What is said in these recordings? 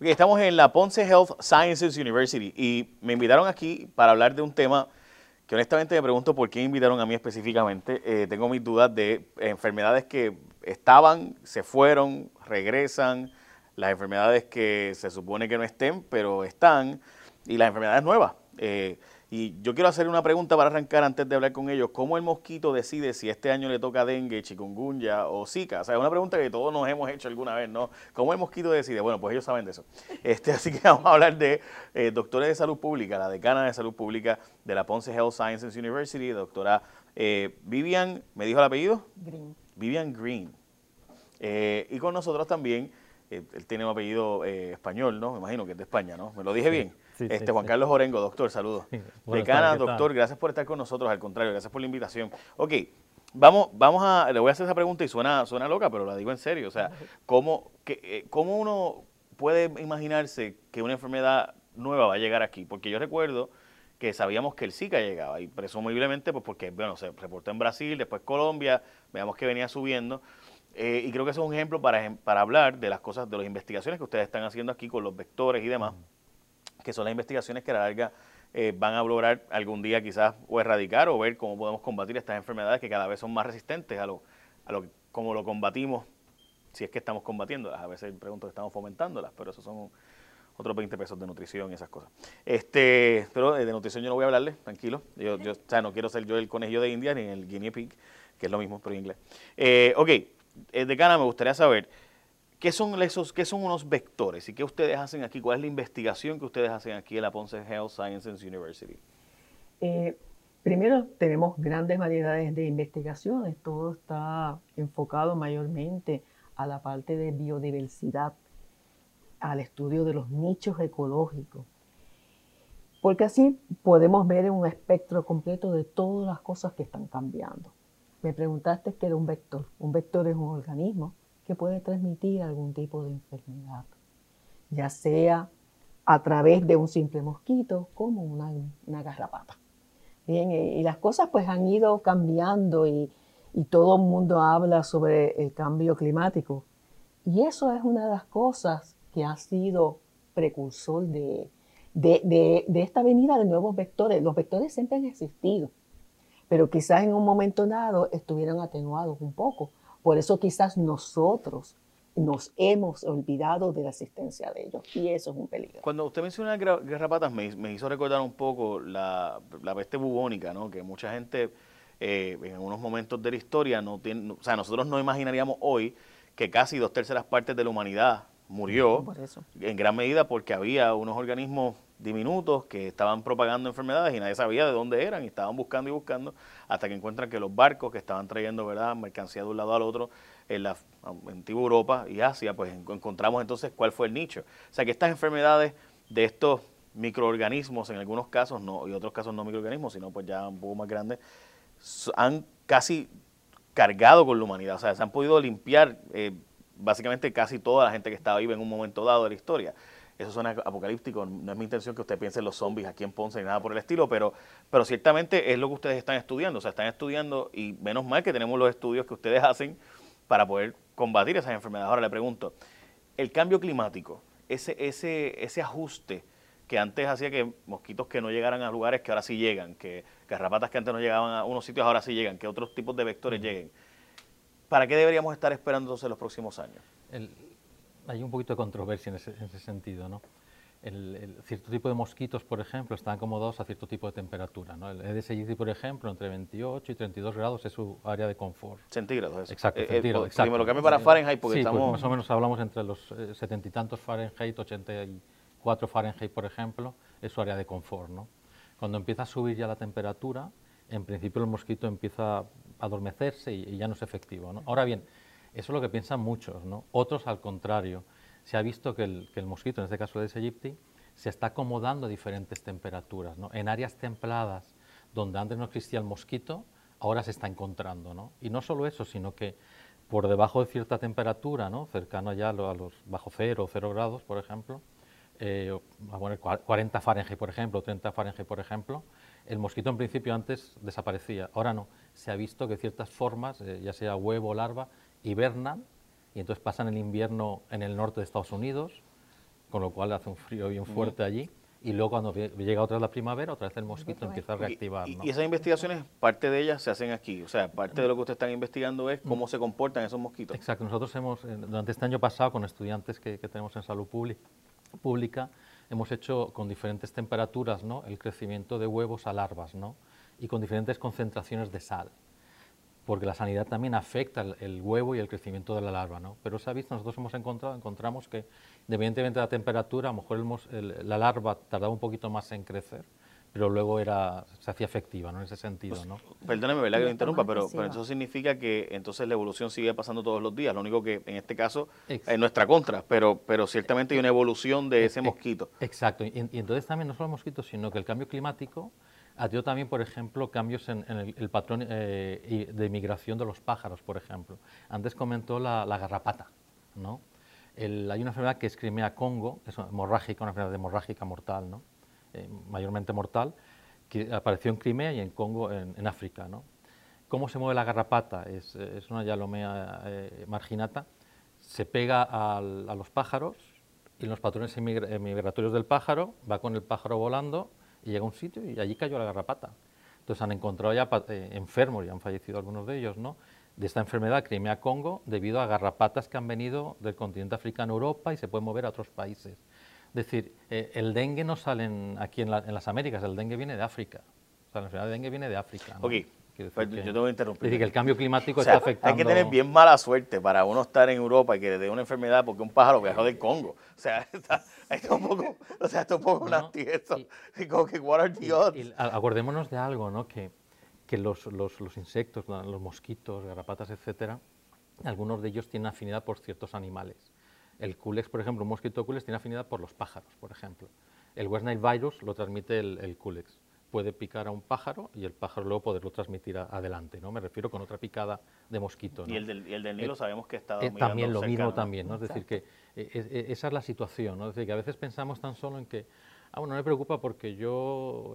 Ok, estamos en la Ponce Health Sciences University y me invitaron aquí para hablar de un tema que honestamente me pregunto por qué invitaron a mí específicamente. Eh, tengo mis dudas de enfermedades que estaban, se fueron, regresan, las enfermedades que se supone que no estén, pero están, y las enfermedades nuevas. Eh, y yo quiero hacer una pregunta para arrancar antes de hablar con ellos. ¿Cómo el mosquito decide si este año le toca dengue, chikungunya o zika? O sea, es una pregunta que todos nos hemos hecho alguna vez, ¿no? ¿Cómo el mosquito decide? Bueno, pues ellos saben de eso. Este, así que vamos a hablar de eh, doctores de salud pública, la decana de salud pública de la Ponce Health Sciences University, doctora eh, Vivian, ¿me dijo el apellido? Green. Vivian Green. Eh, y con nosotros también, él tiene un apellido español, ¿no? Me imagino que es de España, ¿no? ¿Me lo dije bien? Este Juan Carlos Orengo, doctor, saludos. Decana, doctor, gracias por estar con nosotros, al contrario, gracias por la invitación. Ok, vamos, vamos a, le voy a hacer esa pregunta y suena, suena loca, pero la digo en serio. O sea, ¿cómo, que, eh, ¿cómo uno puede imaginarse que una enfermedad nueva va a llegar aquí? Porque yo recuerdo que sabíamos que el Zika llegaba y presumiblemente pues porque bueno se reportó en Brasil, después Colombia, veamos que venía subiendo. Eh, y creo que eso es un ejemplo para, para hablar de las cosas, de las investigaciones que ustedes están haciendo aquí con los vectores y demás que son las investigaciones que a la larga eh, van a lograr algún día quizás o erradicar o ver cómo podemos combatir estas enfermedades que cada vez son más resistentes a lo, a lo como lo combatimos, si es que estamos combatiéndolas. A veces pregunto que estamos fomentándolas, pero esos son otros 20 pesos de nutrición y esas cosas. Este, pero de nutrición yo no voy a hablarle, tranquilo. Yo, o sea, no quiero ser yo el conejillo de India ni el guinea pig, que es lo mismo, pero en inglés. Eh, ok, eh, de Cana me gustaría saber, ¿Qué son, esos, ¿Qué son unos vectores y qué ustedes hacen aquí? ¿Cuál es la investigación que ustedes hacen aquí en la Ponce Health Sciences University? Eh, primero, tenemos grandes variedades de investigaciones. Todo está enfocado mayormente a la parte de biodiversidad, al estudio de los nichos ecológicos. Porque así podemos ver un espectro completo de todas las cosas que están cambiando. Me preguntaste qué era un vector. Un vector es un organismo que puede transmitir algún tipo de enfermedad, ya sea a través de un simple mosquito como una, garrapata. Bien, y las cosas pues han ido cambiando y, todo el mundo habla sobre el cambio climático. Y eso es una de las cosas que ha sido precursor de, de, esta venida de nuevos vectores. Los vectores siempre han existido, pero quizás en un momento dado estuvieron atenuados un poco por eso quizás nosotros nos hemos olvidado de la existencia de ellos y eso es un peligro. Cuando usted menciona garrapatas me, me hizo recordar un poco la, peste bubónica, ¿no? que mucha gente eh, en unos momentos de la historia no tiene, o sea, nosotros no imaginaríamos hoy que casi dos terceras partes de la humanidad murió en gran medida porque había unos organismos diminutos que estaban propagando enfermedades y nadie sabía de dónde eran y estaban buscando y buscando hasta que encuentran que los barcos que estaban trayendo verdad mercancía de un lado al otro en la antigua Europa y Asia, pues encontramos entonces cuál fue el nicho. O sea que estas enfermedades de estos microorganismos, en algunos casos no, y otros casos no microorganismos, sino pues ya un poco más grandes, han casi cargado con la humanidad, o sea, se han podido limpiar eh, básicamente casi toda la gente que estaba viva en un momento dado de la historia eso suena apocalíptico, no es mi intención que usted piense en los zombies aquí en Ponce ni nada por el estilo, pero, pero ciertamente es lo que ustedes están estudiando, o sea, están estudiando y menos mal que tenemos los estudios que ustedes hacen para poder combatir esas enfermedades. Ahora le pregunto, el cambio climático, ese, ese, ese ajuste que antes hacía que mosquitos que no llegaran a lugares que ahora sí llegan, que garrapatas que antes no llegaban a unos sitios ahora sí llegan, que otros tipos de vectores lleguen. ¿Para qué deberíamos estar esperando entonces los próximos años? Hay un poquito de controversia en ese, sentido, ¿no? El, cierto tipo de mosquitos, por ejemplo, están acomodados a cierto tipo de temperatura. ¿no? El aegypti, por ejemplo, entre 28 y 32 grados es su área de confort. Centígrados, Exacto, eh, eh, centígrados. Si me lo cambio para Fahrenheit, porque sí, pues estamos... Pues más o menos hablamos entre los eh, setenta y tantos Fahrenheit, 84 Fahrenheit, por ejemplo, es su área de confort. ¿no? Cuando empieza a subir ya la temperatura, en principio el mosquito empieza a adormecerse y, y ya no es efectivo. ¿no? Ahora bien, eso es lo que piensan muchos, ¿no? Otros al contrario se ha visto que el, mosquito, en este caso el aegypti, se está acomodando a diferentes temperaturas. ¿no? En áreas templadas, donde antes no existía el mosquito, ahora se está encontrando. ¿no? Y no solo eso, sino que por debajo de cierta temperatura, ¿no? cercano ya a los bajo cero cero grados, por ejemplo, eh, a poner 40 Fahrenheit, por ejemplo, 30 Fahrenheit, por ejemplo, el mosquito en principio antes desaparecía. Ahora no. Se ha visto que ciertas formas, eh, ya sea huevo o larva, hibernan y entonces pasan el invierno en el norte de Estados Unidos, con lo cual hace un frío bien fuerte allí. Y luego cuando llega otra vez la primavera, otra vez el mosquito empieza a reactivar. Y, esas investigaciones, parte de ellas se hacen aquí. O sea, parte de lo que ustedes están investigando es cómo se comportan esos mosquitos. Exacto. Nosotros hemos, durante este año pasado, con estudiantes que, tenemos en salud pública, hemos hecho con diferentes temperaturas ¿no? el crecimiento de huevos a larvas ¿no? y con diferentes concentraciones de sal porque la sanidad también afecta el, huevo y el crecimiento de la larva, ¿no? Pero se ha visto, nosotros hemos encontrado, encontramos que independientemente de la temperatura, a lo mejor la larva tardaba un poquito más en crecer, pero luego era, se hacía efectiva, ¿no? En ese sentido, pues, ¿no? Perdóneme, ¿verdad? Que lo interrumpa, pero, pero, eso significa que entonces la evolución sigue pasando todos los días, lo único que en este caso es nuestra contra, pero, pero ciertamente hay una evolución de ese mosquito. Exacto, y, y entonces también no solo el mosquito, sino que el cambio climático ha tenido también, por ejemplo, cambios en, el, patrón eh, de migración de los pájaros, por ejemplo. Antes comentó la, garrapata, ¿no? hay una enfermedad que es Crimea Congo, es hemorrágica, una enfermedad hemorrágica mortal, ¿no? Eh, mayormente mortal, que apareció en Crimea y en Congo, en, África. ¿no? ¿Cómo se mueve la garrapata? Es, una yalomea eh, marginata, se pega a los pájaros y en los patrones migratorios del pájaro va con el pájaro volando y llega a un sitio y allí cayó la garrapata. Entonces han encontrado ya eh, enfermos y han fallecido algunos de ellos, ¿no? De esta enfermedad Crimea-Congo debido a garrapatas que han venido del continente africano a Europa y se pueden mover a otros países. Es decir, eh, el dengue no sale aquí en, las Américas, el dengue viene de África. O sea, la enfermedad de dengue viene de África. ¿no? Pues, yo te voy a interrumpir. Es decir, que el cambio climático está afectando... Hay que tener bien mala suerte para uno estar en Europa y que le dé una enfermedad porque un pájaro viajó del Congo. O sea, está, está un poco, o sea, está un poco no, eso. Y, como que, what are the odds? acordémonos de algo, ¿no? Que, que los, los, los, insectos, los mosquitos, garrapatas, etcétera, algunos de ellos tienen afinidad por ciertos animales. El culex, por ejemplo, un mosquito culex tiene afinidad por los pájaros, por ejemplo. El West Nile virus lo transmite el, el culex puede picar a un pájaro y el pájaro luego poderlo transmitir adelante, ¿no? Me refiero con otra picada de mosquito. Y, el del, y el del Nilo eh, sabemos que está eh, También lo mismo también, ¿no? Es decir, que eh, esa es la situación, ¿no? Es decir, que a veces pensamos tan solo en que, ah, bueno, no me preocupa porque yo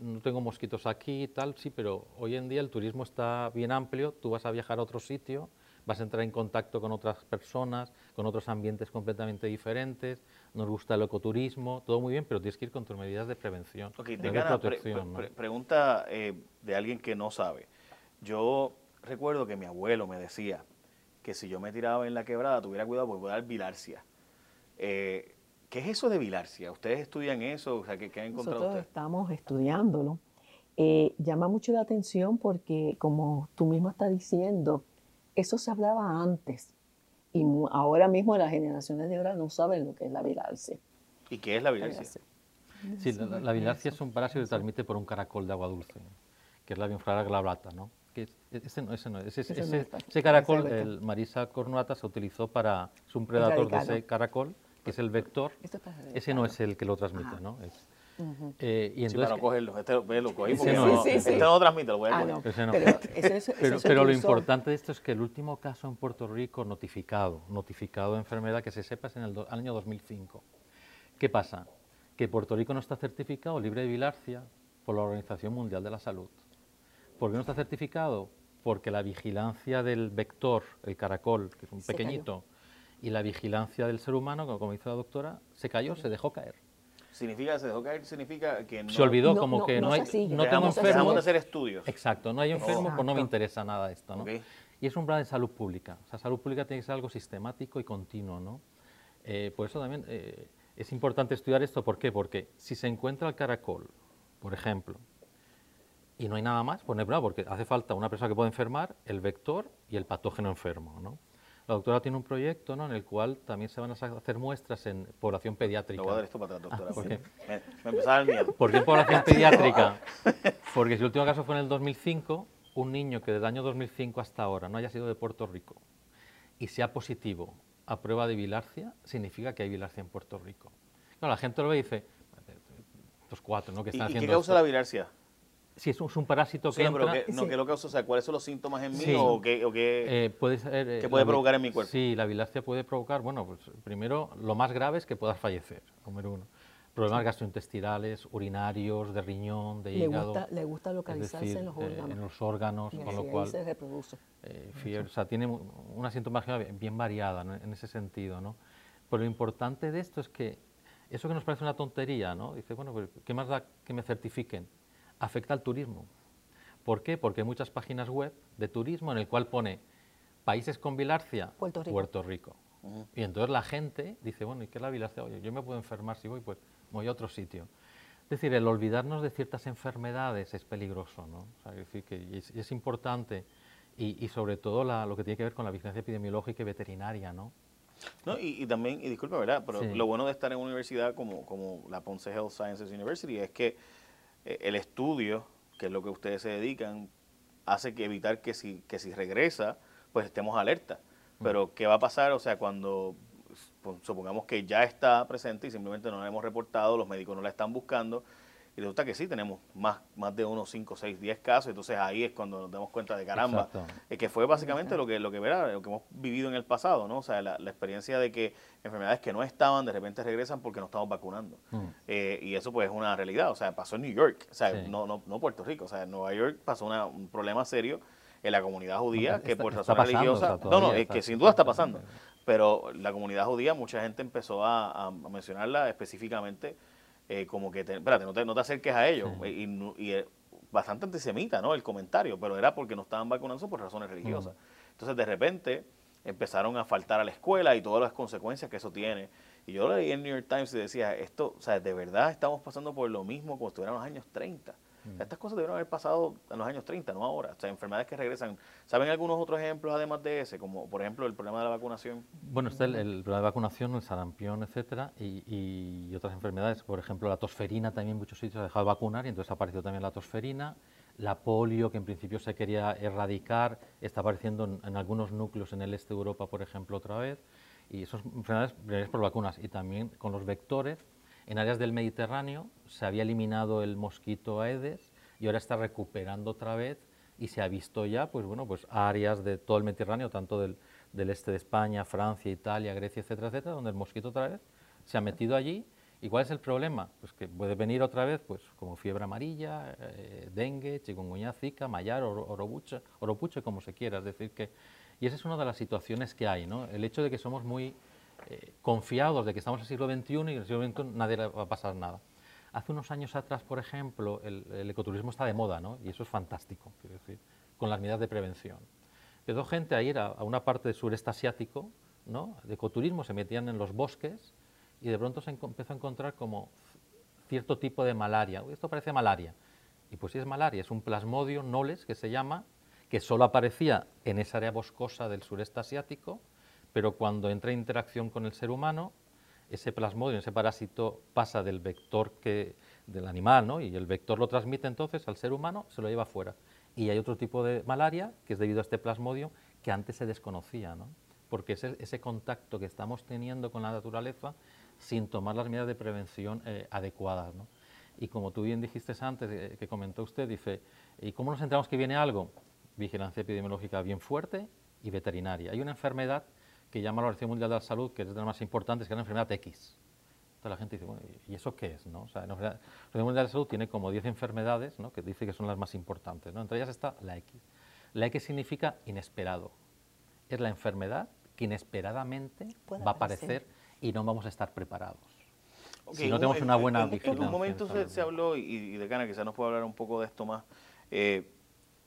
no tengo mosquitos aquí y tal, sí, pero hoy en día el turismo está bien amplio, tú vas a viajar a otro sitio, vas a entrar en contacto con otras personas, con otros ambientes completamente diferentes, nos gusta el ecoturismo, todo muy bien, pero tienes que ir con tus medidas de prevención. Ok, de pregunta eh, de alguien que no sabe. Yo recuerdo que mi abuelo me decía que si yo me tiraba en la quebrada tuviera cuidado porque puede dar bilarcia. Eh, ¿Qué es eso de bilarcia? ¿Ustedes estudian eso? O sea, ¿qué, han encontrado Nosotros estamos estudiándolo. Eh, llama mucho la atención porque, como tú mismo estás diciendo, eso se hablaba antes y ahora mismo las generaciones de ahora no saben lo que es la bilharcia. ¿Y qué es la bilharcia? Sí, la, la, es un parásito que se transmite por un caracol de agua dulce, que es la Bionflora glabrata, ¿no? Que ese no, ese no, ese, ese, caracol, el Marisa cornuata, se utilizó para, es un predador de ese caracol, que es el vector, ese no es el que lo transmite, ¿no? Es, eh, y entonces, sí, para cogerlo, este lo cogí porque no, sí, este no transmite, lo voy a ah, Pero, pero, lo importante de esto es que el último caso en Puerto Rico notificado, notificado de enfermedad que se sepa es en el año 2005. ¿Qué pasa? Que Puerto Rico no está certificado libre de bilarcia por la Organización Mundial de la Salud. ¿Por qué no está certificado? Porque la vigilancia del vector, el caracol, que es un pequeñito, y la vigilancia del ser humano, como dice la doctora, se cayó, se dejó caer. Significa, se dejó caer, significa que no... Se olvidó como que no, hay, no tengo enfermos. de hacer estudios. Exacto, no hay enfermos, pues no me interesa nada esto, ¿no? Y es un plan de salud pública. O sea, salud pública tiene que ser algo sistemático y continuo, ¿no? Eh, por eso también eh, es importante estudiar esto. ¿Por qué? Porque si se encuentra el caracol, por ejemplo, y no hay nada más, pues no hay problema, porque hace falta una persona que pueda enfermar, el vector y el patógeno enfermo, ¿no? La doctora tiene un proyecto ¿no? en el cual también se van a hacer muestras en población pediátrica. voy a dar esto para atrás, doctora. porque me, me empezaba el miedo. ¿Por qué en población pediátrica? Porque si el último caso fue en el 2005, un niño que desde el año 2005 hasta ahora no haya sido de Puerto Rico y sea positivo a prueba de bilarcia, significa que hay bilarcia en Puerto Rico. la gente lo ve y dice, estos cuatro, ¿no? Que están ¿Y, haciendo qué causa la bilarcia? Si es un, parásito que entra... Que, no, ¿qué lo causa? O sea, ¿cuáles son los síntomas en mí o qué, o qué, eh, puede, ser, eh, puede provocar en mi cuerpo? Sí, la bilarcia puede provocar, bueno, pues primero, lo más grave es que puedas fallecer, número uno. Problemas gastrointestinales, urinarios, de riñón, de hígado. Gusta, le gusta localizarse en los eh, órganos. en los órganos, con lo cual... se reproduce. o sea, tiene una sintomología bien variada en ese sentido, ¿no? Pero lo importante de esto es que eso que nos parece una tontería, ¿no? Dice, bueno, pues, ¿qué más da que me certifiquen? Afecta al turismo. ¿Por qué? Porque hay muchas páginas web de turismo en el cual pone países con bilarcia, Puerto Rico. Y entonces la gente dice, bueno, ¿y qué es la bilarcia? Oye, yo me puedo enfermar si voy, pues voy a otro sitio. Es decir, el olvidarnos de ciertas enfermedades es peligroso, ¿no? es decir, que es, importante y, sobre todo lo que tiene que ver con la vigilancia epidemiológica y veterinaria, ¿no? No, y, también, y disculpa, ¿verdad? Pero lo bueno de estar en una universidad como, como la Ponce Health Sciences University es que el estudio, que es lo que ustedes se dedican, hace que evitar que si, que si regresa, pues estemos alerta. Mm. Pero, ¿qué va a pasar? O sea, cuando pues, supongamos que ya está presente y simplemente no la hemos reportado, los médicos no la están buscando, y resulta que sí, tenemos más, más de unos 5, 6, 10 casos, entonces ahí es cuando nos damos cuenta de caramba, es que fue básicamente lo que lo que, verá, lo que hemos vivido en el pasado, ¿no? O sea, la, experiencia de que enfermedades que no estaban de repente regresan porque no estamos vacunando. Mm. Eh, y eso pues es una realidad, o sea, pasó en New York, o sea, no, no, no Puerto Rico, o sea, en Nueva York pasó un problema serio en la comunidad judía que por razón religiosa, no, no, es que sin duda está pasando, pero la comunidad judía, mucha gente empezó a, a mencionarla específicamente eh, como que, te, espérate, no te, no te acerques a ellos. Y, y, bastante antisemita, ¿no? El comentario, pero era porque no estaban vacunando por razones religiosas. Entonces, de repente, empezaron a faltar a la escuela y todas las consecuencias que eso tiene. Y yo leí en New York Times y decía, esto, o sea, de verdad estamos pasando por lo mismo como estuvieran los años 30. Estas cosas debieron haber pasado en los años 30, no ahora. O sea, enfermedades que regresan. ¿Saben algunos otros ejemplos además de ese? Como por ejemplo el problema de la vacunación. Bueno, está el, problema de vacunación, el sarampión, etcétera, y, otras enfermedades. Por ejemplo, la tosferina también en muchos sitios ha dejado de vacunar y entonces ha aparecido también la tosferina. La polio, que en principio se quería erradicar, está apareciendo en, en algunos núcleos en el este de Europa, por ejemplo, otra vez. Y esas enfermedades por vacunas. Y también con los vectores en áreas del Mediterráneo se había eliminado el mosquito Aedes y ahora está recuperando otra vez y se ha visto ya, pues bueno, pues áreas de todo el Mediterráneo, tanto del, este de España, Francia, Italia, Grecia, etcétera, etcétera, donde el mosquito otra vez se ha metido allí. ¿Y cuál es el problema? Pues que puede venir otra vez, pues como fiebre amarilla, eh, dengue, chikungunya, zika, mayar, oropuche, oropuche, como se quiera. Es decir que, y esa es una de las situaciones que hay, ¿no? El hecho de que somos muy eh, confiados de que estamos en el siglo XXI y en el siglo XXI nadie va a pasar nada. Hace unos años atrás, por ejemplo, el, ecoturismo está de moda, ¿no? Y eso es fantástico, decir, con las medidas de prevención. Quedó gente a ir a, una parte del sureste asiático, ¿no? De ecoturismo, se metían en los bosques y de pronto se empezó a encontrar como cierto tipo de malaria. Esto parece malaria. Y pues sí es malaria, es un plasmodio noles que se llama, que solo aparecía en esa área boscosa del sureste asiático pero cuando entra en interacción con el ser humano, ese plasmodio, ese parásito pasa del vector que, del animal, ¿no? y el vector lo transmite entonces al ser humano, se lo lleva afuera. Y hay otro tipo de malaria que es debido a este plasmodio que antes se desconocía, ¿no? porque ese, ese contacto que estamos teniendo con la naturaleza sin tomar las medidas de prevención eh, adecuadas. ¿no? Y como tú bien dijiste antes, eh, que comentó usted, dice, ¿y cómo nos enteramos que viene algo? Vigilancia epidemiológica bien fuerte y veterinaria. Hay una enfermedad que llama la Organización Mundial de la Salud, que es de las más importantes, que es la enfermedad X. Entonces la gente dice, bueno, ¿y eso qué es? No? O sea, la Organización Mundial de la Salud tiene como 10 enfermedades ¿no? que dice que son las más importantes. ¿no? Entre ellas está la X. La X significa inesperado. Es la enfermedad que inesperadamente va a aparecer y no vamos a estar preparados. si no tenemos una buena vigilancia. En un momento se, habló, y, y de Cana quizás nos puede hablar un poco de esto más, eh,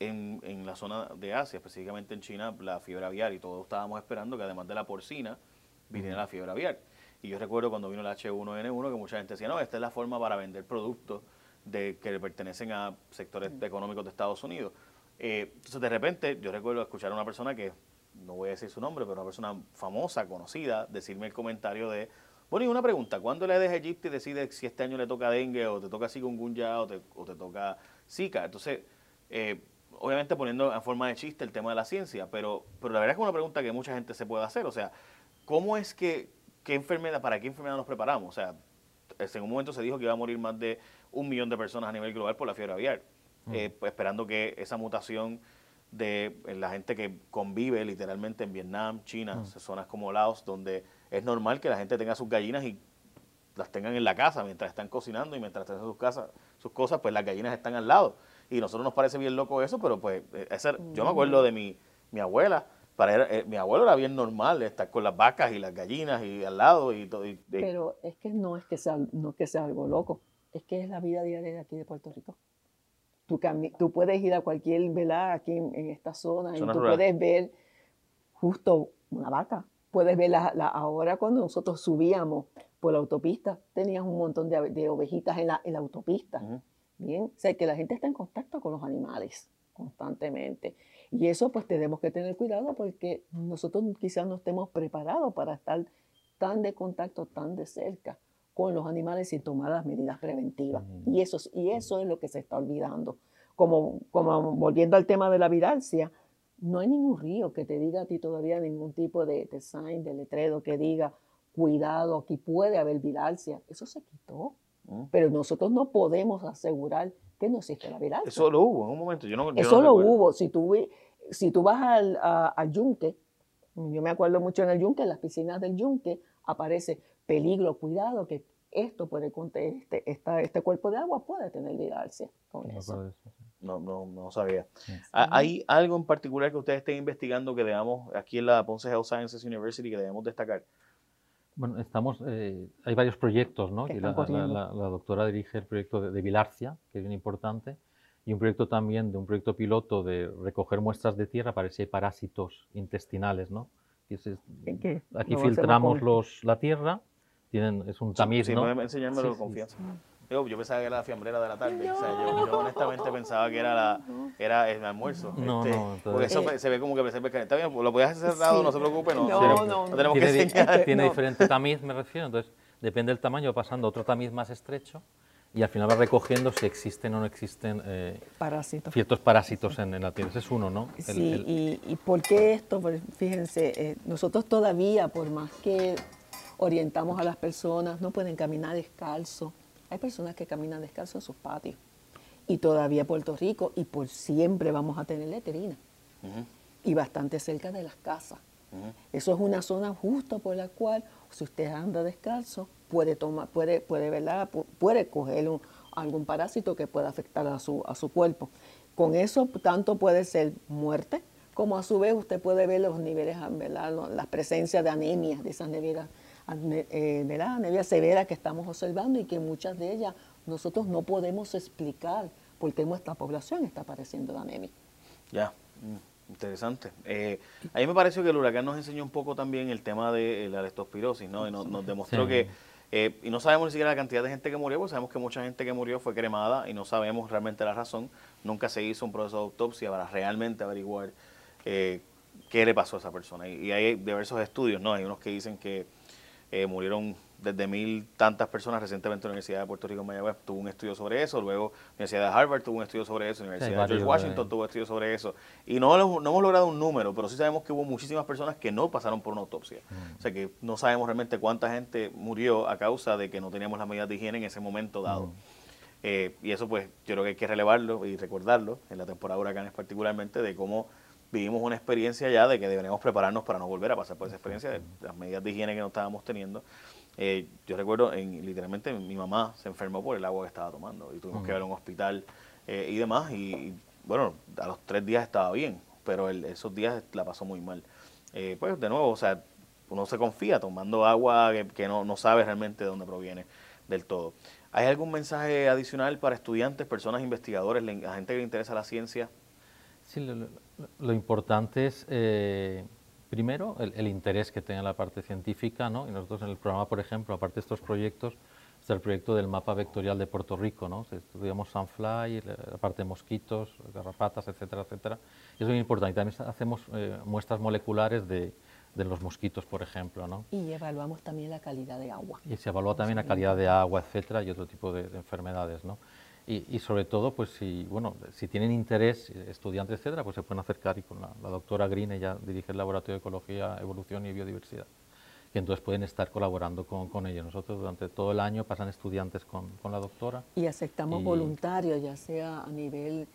en, la zona de Asia, específicamente en China, la fiebre aviar y todos estábamos esperando que además de la porcina viniera la fiebre aviar. Y yo recuerdo cuando vino el H1N1 que mucha gente decía, no, esta es la forma para vender productos de, que pertenecen a sectores económicos de Estados Unidos. Eh, entonces de repente yo recuerdo escuchar a una persona que, no voy a decir su nombre, pero una persona famosa, conocida, decirme el comentario de, bueno, y una pregunta, ¿cuándo le deja Egipto y decide si este año le toca dengue o te toca chikungunya o te, o te toca zika? Entonces, eh, obviamente poniendo en forma de chiste el tema de la ciencia, pero, pero la verdad es que es una pregunta que mucha gente se puede hacer. O sea, ¿cómo es que, qué enfermedad, para qué enfermedad nos preparamos? O sea, en un momento se dijo que iba a morir más de un millón de personas a nivel global por la fiebre aviar, mm. eh, pues, esperando que esa mutación de la gente que convive literalmente en Vietnam, China, mm. zonas como Laos, donde es normal que la gente tenga sus gallinas y las tengan en la casa mientras están cocinando y mientras están en sus casas, sus cosas, pues las gallinas están al lado y nosotros nos parece bien loco eso, pero pues, eh, yo me acuerdo de mi, mi abuela, para eh, mi abuelo era bien normal estar con las vacas y las gallinas y al lado y todo. Pero es que no es que sea, no que sea algo loco, es que es la vida diaria de aquí de Puerto Rico. Tú, tú puedes ir a cualquier velar aquí en, esta zona y tú puedes ver justo una vaca. Puedes ver la, ahora cuando nosotros subíamos por la autopista, tenías un montón de, ovejitas en la, en la autopista. Bien, o sea que la gente está en contacto con los animales constantemente. Y eso pues tenemos que tener cuidado porque nosotros quizás no estemos preparados para estar tan de contacto, tan de cerca con los animales y tomar las medidas preventivas. Y, eso, y eso es lo que se está olvidando. Como, como volviendo al tema de la viralcia, no hay ningún río que te diga a ti todavía ningún tipo de, design, de letrero que diga, cuidado, aquí puede haber viralcia. Eso se quitó. Mm. Pero nosotros no podemos asegurar que no existe la viralcia. Eso lo hubo en un momento. Yo no, Eso lo hubo. Si tú, si tú vas al, al yunque, yo me acuerdo mucho en el yunque, en las piscinas del yunque, aparece peligro, cuidado, que esto puede este, esta, este cuerpo de agua puede tener viralcia con eso. No, no, no sabía. ¿Hay algo en particular que ustedes estén investigando que debamos, aquí en la Ponce Health Sciences University, que debemos destacar? Bueno, estamos, eh, hay varios proyectos, ¿no? la, la, doctora dirige el proyecto de, de, Bilarcia, que es bien importante, y un proyecto también de un proyecto piloto de recoger muestras de tierra para ver si hay parásitos intestinales, ¿no? Aquí filtramos los, la tierra, tienen, es un tamiz, sí, ¿no? enseñármelo con confianza. Yo, pensaba que era la fiambrera de la tarde. O sea, yo, honestamente pensaba que era, la, era el almuerzo. No, este, no. Porque eso se ve como que se ve Está bien, pues lo podías hacer cerrado, no se preocupe. No, no, no, no tenemos tiene, que enseñar. Tiene diferente tamiz, me refiero. Entonces, depende del tamaño, pasando otro tamiz más estrecho y al final va recogiendo si existen o no existen eh, parásitos. ciertos parásitos en, la tierra. Ese es uno, ¿no? sí, Y, y, por qué esto? Pues fíjense, eh, nosotros todavía, por más que orientamos a las personas, no pueden caminar descalzo hay personas que caminan descalzo en sus patios. Y todavía Puerto Rico, y por siempre vamos a tener letrina. Y bastante cerca de las casas. Eso es una zona justo por la cual, si usted anda descalzo, puede tomar, puede, puede, ¿verdad? puede coger algún parásito que pueda afectar a su, a su cuerpo. Con eso, tanto puede ser muerte, como a su vez usted puede ver los niveles, ¿verdad? las presencias de anemia de esas neveras eh, de la anemia severa que estamos observando y que muchas de ellas nosotros no podemos explicar por qué nuestra población está padeciendo de anemia. Ya, mm, interesante. Eh, a mí me pareció que el huracán nos enseñó un poco también el tema de la leptospirosis, ¿no? Y nos, demostró que, eh, y no sabemos ni siquiera la cantidad de gente que murió, porque sabemos que mucha gente que murió fue cremada y no sabemos realmente la razón. Nunca se hizo un proceso de autopsia para realmente averiguar qué le pasó a esa persona. Y, y hay diversos estudios, ¿no? Hay unos que dicen que eh, murieron desde mil tantas personas. Recientemente la Universidad de Puerto Rico en Mayagüez tuvo un estudio sobre eso, luego la Universidad de Harvard tuvo un estudio sobre eso, la Universidad de George Washington tuvo un estudio sobre eso. Y no, no hemos logrado un número, pero sí sabemos que hubo muchísimas personas que no pasaron por una autopsia. Mm. O sea que no sabemos realmente cuánta gente murió a causa de que no teníamos las medidas de higiene en ese momento dado. Mm. Eh, y eso pues yo creo que hay que relevarlo y recordarlo en la temporada de huracanes particularmente de cómo vivimos una experiencia ya de que deberíamos prepararnos para no volver a pasar por esa experiencia de las medidas de higiene que no estábamos teniendo. Eh, yo recuerdo, en, literalmente, mi mamá se enfermó por el agua que estaba tomando y tuvimos que ir a un hospital eh, y demás. Y, bueno, a los tres días estaba bien, pero esos días la pasó muy mal. Eh, pues de nuevo, o sea, uno se confía tomando agua que, no, no sabe realmente de dónde proviene del todo. ¿Hay algún mensaje adicional para estudiantes, personas, investigadores, la gente que le interesa la ciencia? Sí, lo, importante es, eh, primero, el, interés que tenga la parte científica, ¿no? Y nosotros en el programa, por ejemplo, aparte de estos proyectos, está el proyecto del mapa vectorial de Puerto Rico, ¿no? Estudiamos Sunfly, la parte de mosquitos, garrapatas, etcétera, etcétera. Y es muy importante. También hacemos eh, muestras moleculares de, de los mosquitos, por ejemplo, ¿no? Y evaluamos también la calidad de agua. Y se evalúa también la calidad de agua, etcétera, y otro tipo de, de enfermedades, ¿no? Y, sobre todo, pues si, bueno, si tienen interés, estudiantes, etcétera, pues se pueden acercar y con la, doctora Green, ella dirige el Laboratorio de Ecología, Evolución y Biodiversidad. Y entonces pueden estar colaborando con, con ellos. Nosotros durante todo el año pasan estudiantes con, con la doctora. Y aceptamos voluntarios, ya sea a nivel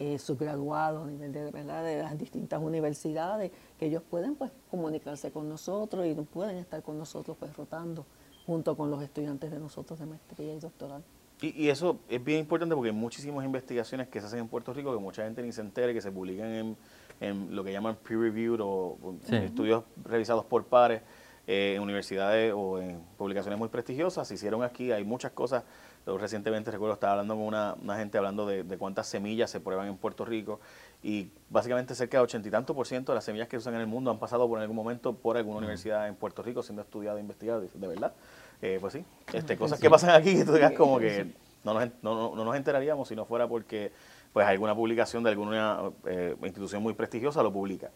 eh, subgraduado, a nivel de, ¿verdad? de las distintas universidades, que ellos pueden pues comunicarse con nosotros y pueden estar con nosotros pues rotando junto con los estudiantes de nosotros de maestría y doctoral. Y, eso es bien importante porque hay muchísimas investigaciones que se hacen en Puerto Rico que mucha gente ni se entera, que se publican en en lo que llaman peer-reviewed o estudios revisados por pares eh, en universidades o en publicaciones muy prestigiosas. Se hicieron aquí, hay muchas cosas. Recientemente recuerdo estaba hablando con una, gente hablando de, cuántas semillas se prueban en Puerto Rico y básicamente cerca de ochenta y tanto por ciento de las semillas que se usan en el mundo han pasado por algún momento por alguna universidad en Puerto Rico siendo estudiado e investigado. De verdad, eh, pues sí, este, cosas que pasan aquí que tú digas como que no nos, no, no nos enteraríamos si no fuera porque pues alguna publicación de alguna eh, institución muy prestigiosa lo publica.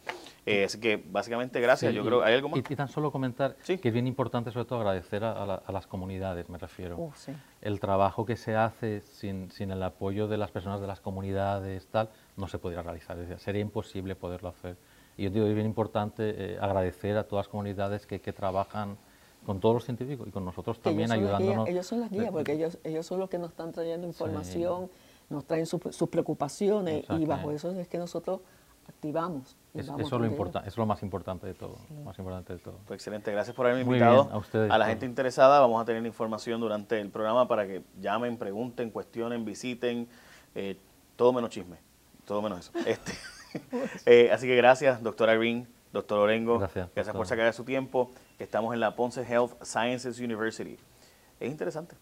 Eh, así que básicamente gracias. Yo creo hay algo más. Y, tan solo comentar que es bien importante sobre todo agradecer a, las comunidades, me refiero. Uh, el trabajo que se hace sin, sin, el apoyo de las personas de las comunidades tal no se podría realizar. sería imposible poderlo hacer. Y yo digo es bien importante eh, agradecer a todas las comunidades que, que trabajan con todos los científicos y con nosotros también ayudándonos. ellos son las guías, porque ellos, ellos son los que nos están trayendo información nos traen sus preocupaciones y bajo eso es que nosotros activamos. eso, es lo importa, es lo más importante de todo. Más importante de todo. Pues excelente, gracias por haberme invitado. a, la gente interesada vamos a tener información durante el programa para que llamen, pregunten, cuestionen, visiten, eh, todo menos chisme, todo menos eso. Este, eh, así que gracias, doctora Green, doctor Orengo, gracias, gracias por sacar de su tiempo. Estamos en la Ponce Health Sciences University. Es interesante.